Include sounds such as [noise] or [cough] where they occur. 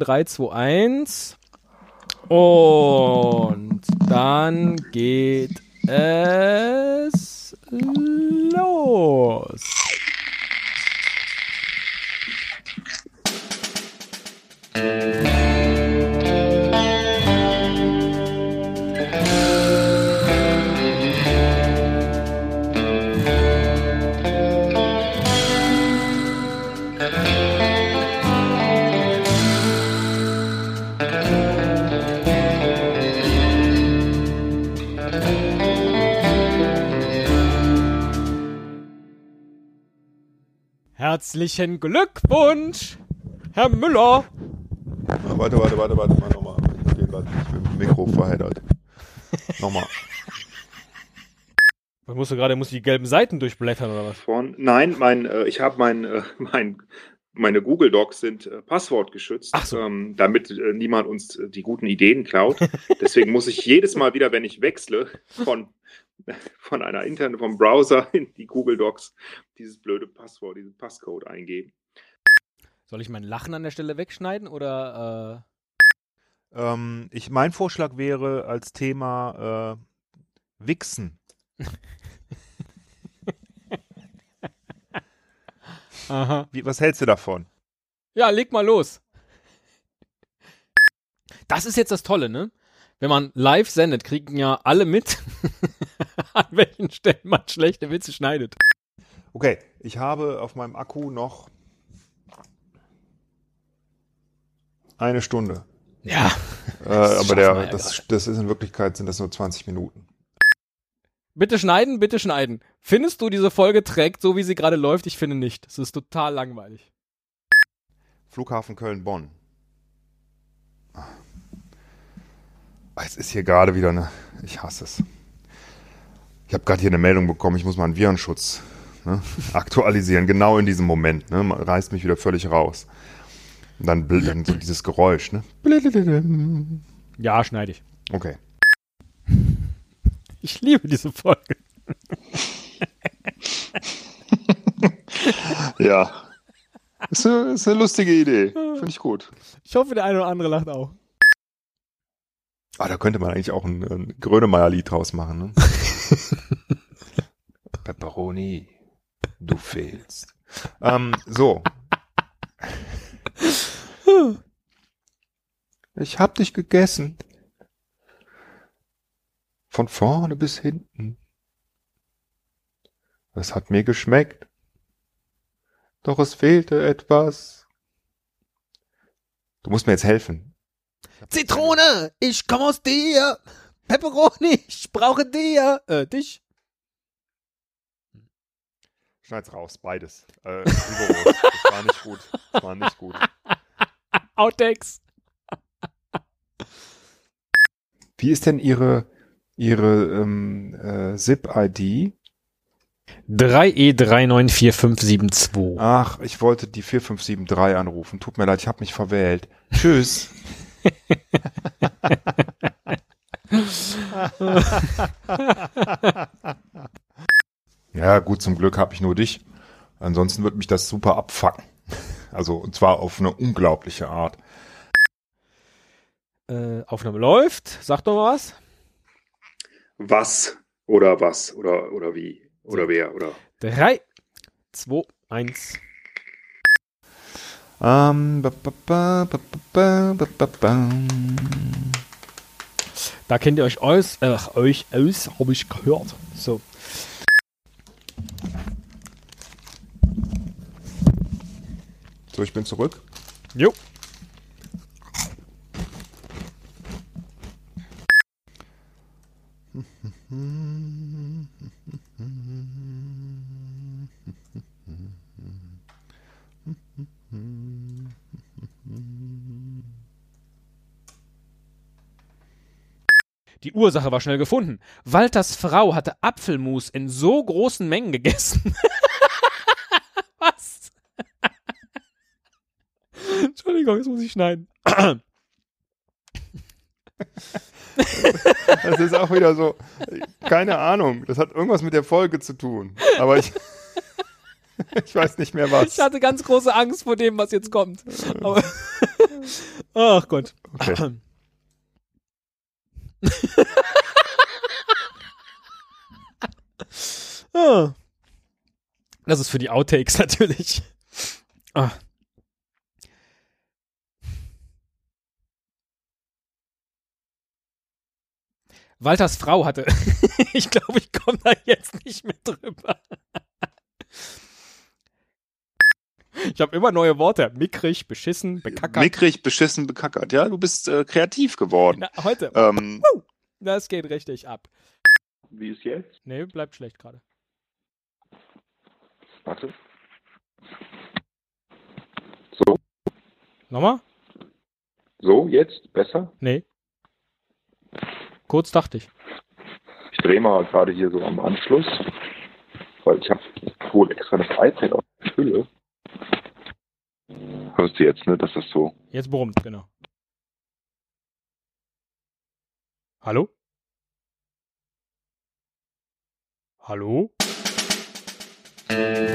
3, 2, 1. Und dann geht es los. Herzlichen Glückwunsch, Herr Müller. Ah, Warte, warte, warte, warte, mal nochmal. Ich stehe gerade nicht mit dem Mikro verheddert. nochmal. Was musst du gerade, musst du die gelben Seiten durchblättern oder was? Von, nein, mein, äh, ich habe mein, äh, mein, meine Google Docs sind äh, passwortgeschützt, so. ähm, damit äh, niemand uns äh, die guten Ideen klaut. Deswegen muss ich jedes Mal wieder, wenn ich wechsle von, [laughs] von einer Internet, vom Browser in die Google Docs, dieses blöde Passwort, diesen Passcode eingeben. Soll ich mein Lachen an der Stelle wegschneiden oder Ähm, ich, mein Vorschlag wäre als Thema äh, Wichsen. äh, [laughs] Aha. Wie, was hältst du davon? Ja, leg mal los. Das ist jetzt das Tolle, ne? Wenn man live sendet, kriegen ja alle mit, [laughs] an welchen Stellen man schlechte Witze schneidet. Okay, ich habe auf meinem Akku noch eine Stunde. Ja. Äh, aber der, ja das, das ist in Wirklichkeit sind das nur 20 Minuten. Bitte schneiden, bitte schneiden. Findest du, diese Folge trägt so, wie sie gerade läuft? Ich finde nicht. Es ist total langweilig. Flughafen Köln-Bonn. Ah, Es ist hier gerade wieder eine. Ich hasse es. Ich habe gerade hier eine Meldung bekommen, ich muss mal einen Virenschutz ne, [laughs] aktualisieren, genau in diesem Moment. Ne, man reißt mich wieder völlig raus. Und dann, dann so dieses Geräusch. Ne? [laughs] Ja, schneide ich. Okay. Ich liebe diese Folge. [laughs] Ja. Ist eine, ist eine lustige Idee. Finde ich gut. Ich hoffe, der eine oder andere lacht auch. Ah, da könnte man eigentlich auch ein, ein Grönemeyer-Lied draus machen. Ne? [laughs] Pepperoni, du fehlst. Ähm, so. Ich hab dich gegessen. Von vorne bis hinten. Es hat mir geschmeckt. Doch es fehlte etwas. Du musst mir jetzt helfen. Zitrone, ich komme aus dir. Pepperoni, ich brauche dir. Äh, dich. Schneid's raus, beides. Äh, rigoros. das war nicht gut. Das war nicht gut. [laughs] Outtakes. Wie ist denn Ihre, Ihre ähm, äh, ZIP-ID? E 3E394572. Ach, ich wollte die 4573 anrufen. Tut mir leid, ich habe mich verwählt. Tschüss. [laughs] ja, gut, zum Glück habe ich nur dich. Ansonsten wird mich das super abfacken. [laughs] Also, und zwar auf eine unglaubliche Art. Äh, Aufnahme läuft. Sag doch mal was. Was oder was oder, oder wie oder wer oder 3, 2, 1. Ähm, ba, ba, ba, ba, ba, ba. da kennt ihr euch aus, äh, euch aus, habe ich gehört. So. So, ich bin zurück. Jo. [laughs] Die Ursache war schnell gefunden. Walters Frau hatte Apfelmus in so großen Mengen gegessen. [laughs] Was? Entschuldigung, jetzt muss ich schneiden. Das ist auch wieder so, keine Ahnung, das hat irgendwas mit der Folge zu tun. Aber ich, [laughs] Ich weiß nicht mehr was. Ich hatte ganz große Angst vor dem, was jetzt kommt. Aber Ach Gott. Okay. Ah. Das ist für die Outtakes [laughs] natürlich. Ah. Walters Frau hatte. [laughs] ich glaube, ich komme da jetzt nicht mehr drüber. Ich habe immer neue Worte. Mickrig, beschissen, bekackert. Mickrig, beschissen, bekackert. Ja, du bist äh, kreativ geworden. Na, heute. Ähm, Das geht richtig ab. Wie ist jetzt? Nee, bleibt schlecht gerade. Warte. Nochmal? So, jetzt? Besser? Nee. Kurz dachte ich. Ich drehe mal gerade hier so am Anschluss, weil ich habe wohl extra das iPad auf der Hülle. Hörst du jetzt, ne, Das ist so. Jetzt brummt, genau. Hallo? Hallo? Äh.